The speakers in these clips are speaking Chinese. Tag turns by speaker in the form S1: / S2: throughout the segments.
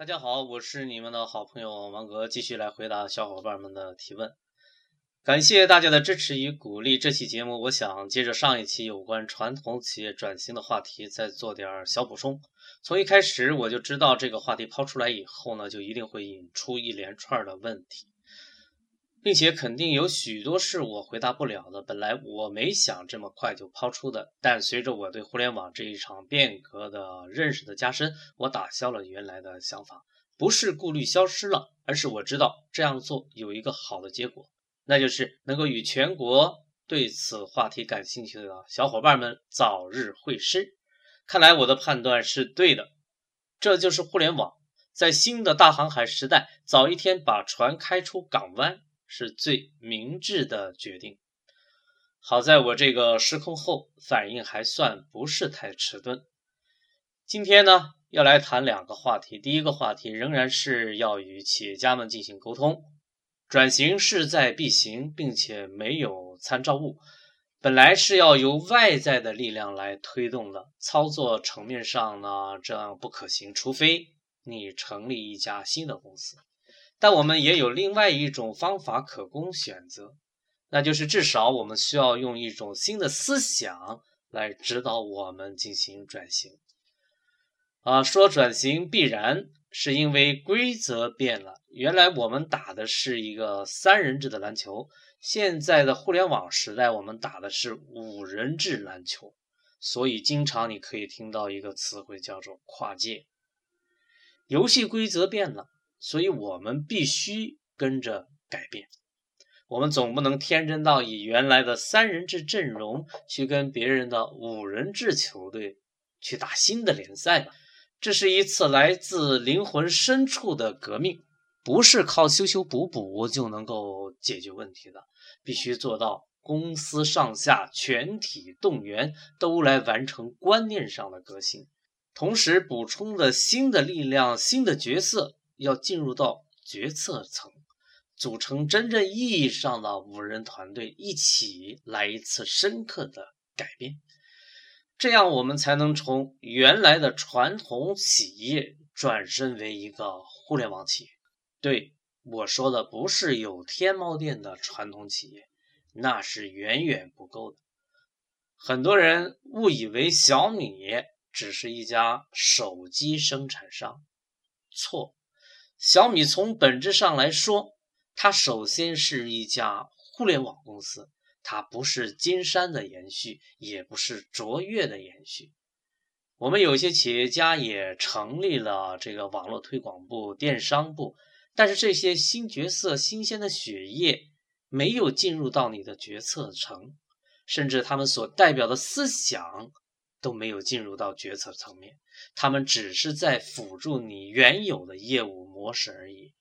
S1: 大家好，我是你们的好朋友王格，继续来回答小伙伴们的提问。感谢大家的支持与鼓励。这期节目，我想接着上一期有关传统企业转型的话题，再做点小补充。从一开始我就知道，这个话题抛出来以后呢，就一定会引出一连串的问题，并且肯定有许多是我回答不了的。本来我没想这么快就抛出的，但随着我对互联网这一场变革的认识的加深，我打消了原来的想法，不是顾虑消失了，而是我知道这样做有一个好的结果。那就是能够与全国对此话题感兴趣的小伙伴们早日会师。看来我的判断是对的，这就是互联网在新的大航海时代，早一天把船开出港湾是最明智的决定。好在我这个失控后反应还算不是太迟钝。今天呢，要来谈两个话题，第一个话题仍然是要与企业家们进行沟通。转型势在必行，并且没有参照物，本来是要由外在的力量来推动的。操作层面上呢，这样不可行，除非你成立一家新的公司。但我们也有另外一种方法可供选择，那就是至少我们需要用一种新的思想来指导我们进行转型。啊，说转型必然。是因为规则变了，原来我们打的是一个三人制的篮球，现在的互联网时代，我们打的是五人制篮球，所以经常你可以听到一个词汇叫做跨界。游戏规则变了，所以我们必须跟着改变。我们总不能天真到以原来的三人制阵容去跟别人的五人制球队去打新的联赛吧。这是一次来自灵魂深处的革命，不是靠修修补补就能够解决问题的，必须做到公司上下全体动员，都来完成观念上的革新。同时，补充的新的力量、新的角色要进入到决策层，组成真正意义上的五人团队，一起来一次深刻的改变。这样，我们才能从原来的传统企业转身为一个互联网企业。对我说的，不是有天猫店的传统企业，那是远远不够的。很多人误以为小米只是一家手机生产商，错。小米从本质上来说，它首先是一家互联网公司。它不是金山的延续，也不是卓越的延续。我们有些企业家也成立了这个网络推广部、电商部，但是这些新角色、新鲜的血液没有进入到你的决策层，甚至他们所代表的思想都没有进入到决策层面，他们只是在辅助你原有的业务模式而已，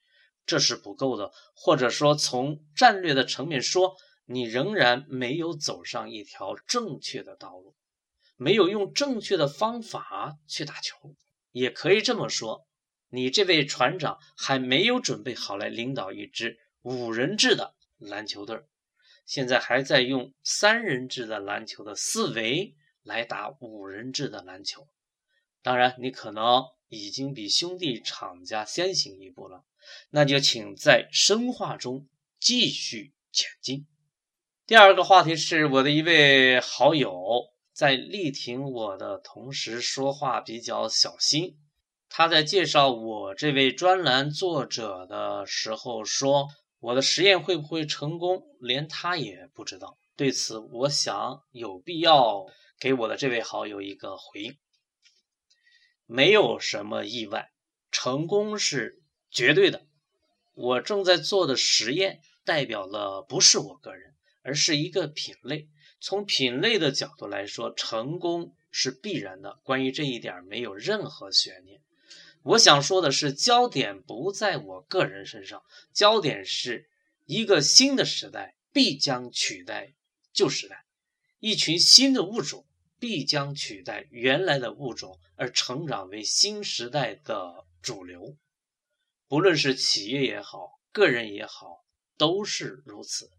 S1: 这是不够的。或者说，从战略的层面说。你仍然没有走上一条正确的道路，没有用正确的方法去打球，也可以这么说，你这位船长还没有准备好来领导一支五人制的篮球队，现在还在用三人制的篮球的思维来打五人制的篮球。当然，你可能已经比兄弟厂家先行一步了，那就请在深化中继续前进。第二个话题是我的一位好友在力挺我的同时说话比较小心。他在介绍我这位专栏作者的时候说：“我的实验会不会成功，连他也不知道。”对此，我想有必要给我的这位好友一个回应：没有什么意外，成功是绝对的。我正在做的实验代表了不是我个人。而是一个品类，从品类的角度来说，成功是必然的。关于这一点，没有任何悬念。我想说的是，焦点不在我个人身上，焦点是一个新的时代必将取代旧时代，一群新的物种必将取代原来的物种，而成长为新时代的主流。不论是企业也好，个人也好，都是如此。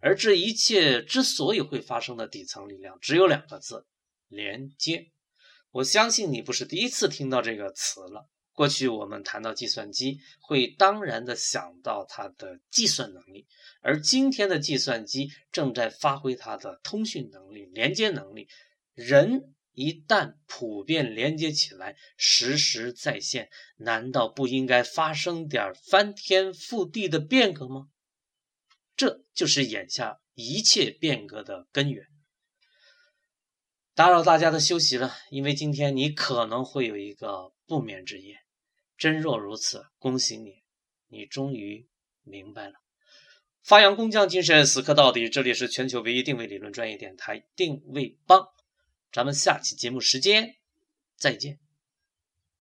S1: 而这一切之所以会发生的底层力量，只有两个字：连接。我相信你不是第一次听到这个词了。过去我们谈到计算机，会当然的想到它的计算能力，而今天的计算机正在发挥它的通讯能力、连接能力。人一旦普遍连接起来，实时在线，难道不应该发生点翻天覆地的变革吗？这就是眼下一切变革的根源。打扰大家的休息了，因为今天你可能会有一个不眠之夜。真若如此，恭喜你，你终于明白了。发扬工匠精神，死磕到底。这里是全球唯一定位理论专业电台——定位帮。咱们下期节目时间再见。